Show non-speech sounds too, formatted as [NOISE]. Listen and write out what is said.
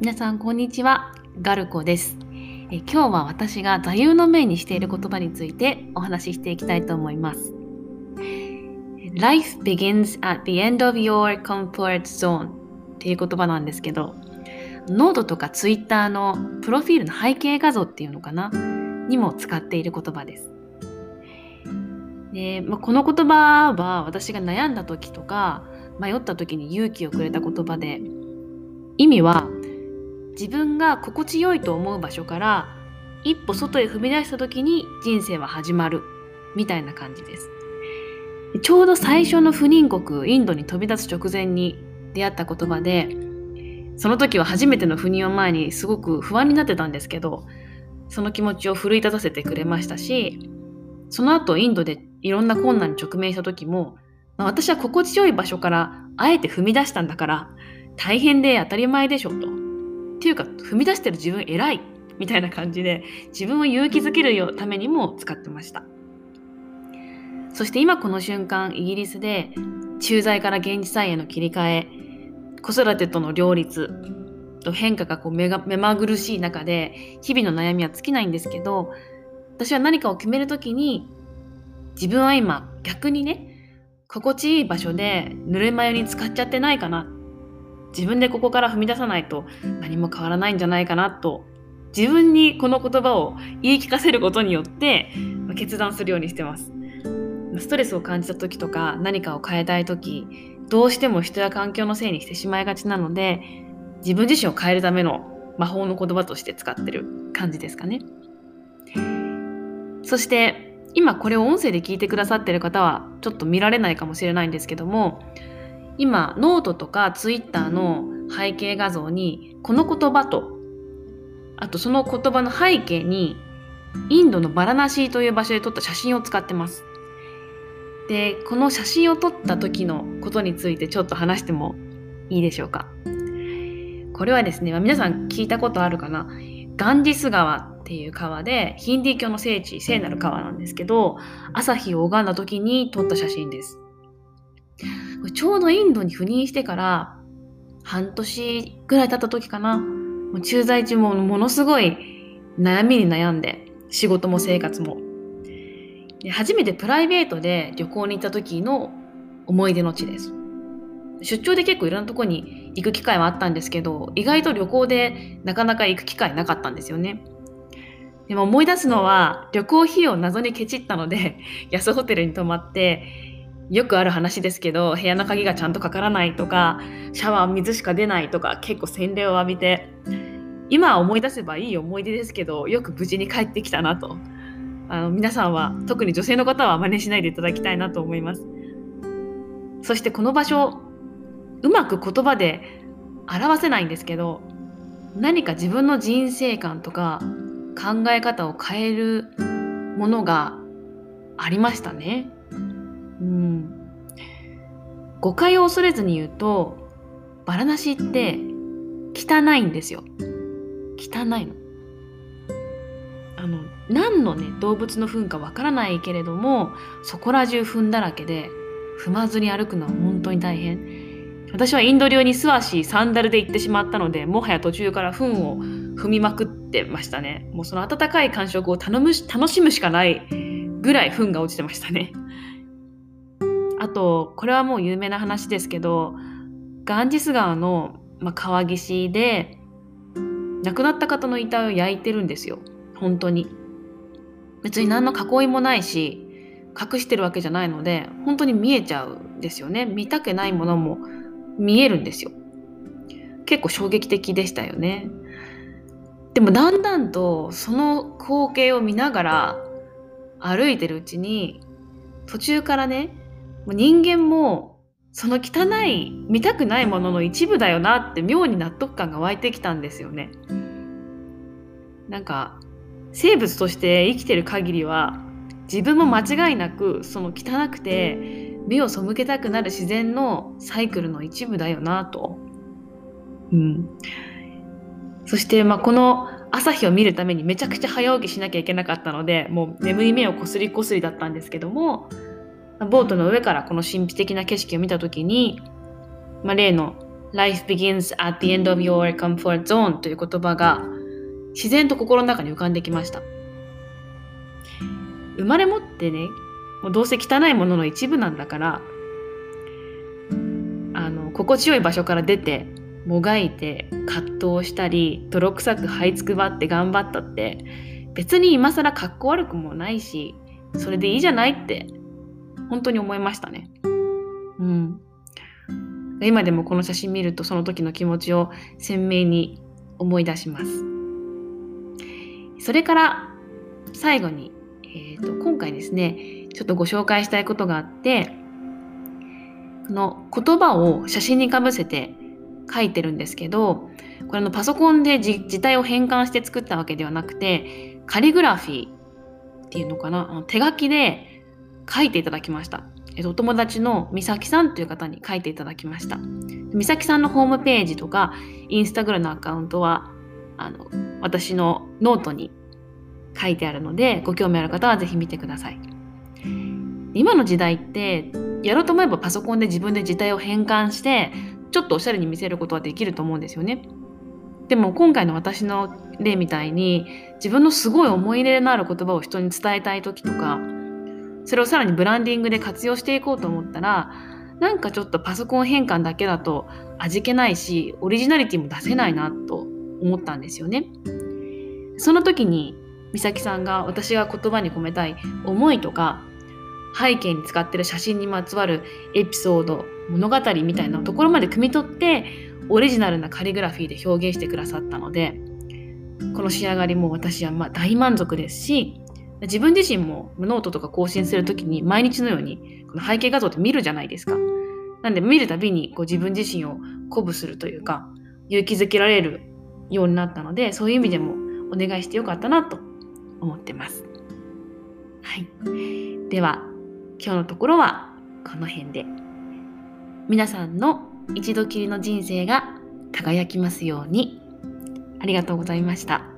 皆さんこんにちは。ガルコです。え今日は私が座右の銘にしている言葉についてお話ししていきたいと思います。Life begins at the end of your comfort zone っていう言葉なんですけどノートとかツイッターのプロフィールの背景画像っていうのかな？にも使っている言葉です。で、まあ、この言葉は私が悩んだ時とか迷った時に勇気をくれた言葉で意味は自分が心地よいと思う場所から一歩外へ踏み出した時に人生は始まる。みたいな感じです。ちょうど最初の不妊国インドに飛び出す直前に出会った言葉でその時は初めての不妊を前にすごく不安になってたんですけどその気持ちを奮い立たせてくれましたしその後インドでいろんな困難に直面した時も、まあ、私は心地よい場所からあえて踏み出したんだから大変で当たり前でしょと。っていうか踏み出してる自分偉いみたいな感じで自分を勇気づけるためにも使ってました。そして今この瞬間イギリスで駐在から現地採への切り替え子育てとの両立と変化がこう目が目まぐるしい中で日々の悩みは尽きないんですけど私は何かを決める時に自分は今逆にね心地いい場所でぬるま湯に使っちゃってないかな自分でここから踏み出さないと何も変わらないんじゃないかなと自分にこの言葉を言い聞かせることによって決断するようにしてます。ストレスを感じた時とか何かを変えたい時どうしても人や環境のせいにしてしまいがちなので自分自身を変えるための魔法の言葉として使ってる感じですかね。そして今これを音声で聞いてくださってる方はちょっと見られないかもしれないんですけども今ノートとかツイッターの背景画像にこの言葉とあとその言葉の背景にインドのバラナシという場所で撮った写真を使ってます。でこの写真を撮った時のことについてちょっと話してもいいでしょうか。これはですね、ま、皆さん聞いたことあるかなガンジス川っていう川でヒンディー教の聖地聖なる川なんですけど朝日を拝んだ時に撮った写真です。ちょうどインドに赴任してから半年ぐらい経った時かな。もう駐在中もものすごい悩みに悩んで、仕事も生活も。初めてプライベートで旅行に行った時の思い出の地です。出張で結構いろんなとこに行く機会はあったんですけど、意外と旅行でなかなか行く機会なかったんですよね。でも思い出すのは旅行費用謎にケチったので [LAUGHS] 安ホテルに泊まってよくある話ですけど部屋の鍵がちゃんとかからないとかシャワー水しか出ないとか結構洗礼を浴びて今思い出せばいい思い出ですけどよく無事に帰ってきたなとあの皆さんは特に女性の方は真似しないでいただきたいなと思いますそしてこの場所うまく言葉で表せないんですけど何か自分の人生観とか考え方を変えるものがありましたね。誤解を恐れずに言うとバラナシって汚いんですよ。汚いの。あの何のね動物の糞かわからないけれどもそこら中糞だらけで踏まずに歩くのは本当に大変。私はインド流に素足サンダルで行ってしまったのでもはや途中から糞を踏みまくってましたね。もうその温かい感触を頼む楽しむしかないぐらい糞が落ちてましたね。あとこれはもう有名な話ですけどガンジス川の、まあ、川岸で亡くなった方の遺体を焼いてるんですよ。本当に。別に何の囲いもないし隠してるわけじゃないので本当に見えちゃうんですよね。見たくないものも見えるんですよ。結構衝撃的でしたよね。でもだんだんとその光景を見ながら歩いてるうちに途中からね人間もその汚い見たくないものの一部だよなって妙に納得感が湧いてきたんですよね。なんか生物として生きてる限りは自分も間違いなくその汚くて目を背けたくなる自然のサイクルの一部だよなと。うん、そしてまあこの朝日を見るためにめちゃくちゃ早起きしなきゃいけなかったのでもう眠い目をこすりこすりだったんですけどもボートの上からこの神秘的な景色を見た時に、まあ、例の Life begins at the end of your comfort zone という言葉が自然と心の中に浮かんできました。生まれ持ってね、もうどうせ汚いものの一部なんだから、あの、心地よい場所から出て、もがいて、葛藤したり、泥臭く這いつくばって頑張ったって、別に今更かっこ悪くもないし、それでいいじゃないって、本当に思いましたね。うん。今でもこの写真見るとその時の気持ちを鮮明に思い出します。それから最後に、えーと、と今回ですねちょっとご紹介したいことがあってこの言葉を写真にかぶせて書いてるんですけどこれのパソコンで字体を変換して作ったわけではなくてカリグラフィーっていうのかな？手書きで書いていただきました。えっと、お友達の美咲さんという方に書いていただきました。美咲さんのホームページとか、インスタグラムのアカウントは、あの、私のノートに書いてあるので、ご興味ある方はぜひ見てください。今の時代って、やろうと思えばパソコンで自分で字体を変換して、ちょっとおしゃれに見せることはできると思うんですよね。でも今回の私の例みたいに自分のすごい思い入れのある言葉を人に伝えたい時とかそれをさらにブランディングで活用していこうと思ったらなんかちょっとパソコン変換だけだと味気ないしオリジナリティも出せないなと思ったんですよね。その時に美咲さんが私が言葉に込めたい思いとか背景に使ってる写真にまつわるエピソード物語みたいなところまで汲み取ってオリジナルなカリグラフィーで表現してくださったのでこの仕上がりも私はま大満足ですし自分自身もノートとか更新するときに毎日のようにこの背景画像って見るじゃないですか。なんで見るたびにこう自分自身を鼓舞するというか勇気づけられるようになったのでそういう意味でもお願いしてよかったなと思ってます。はい。では今日のところはこの辺で皆さんの一度きりの人生が輝きますようにありがとうございました。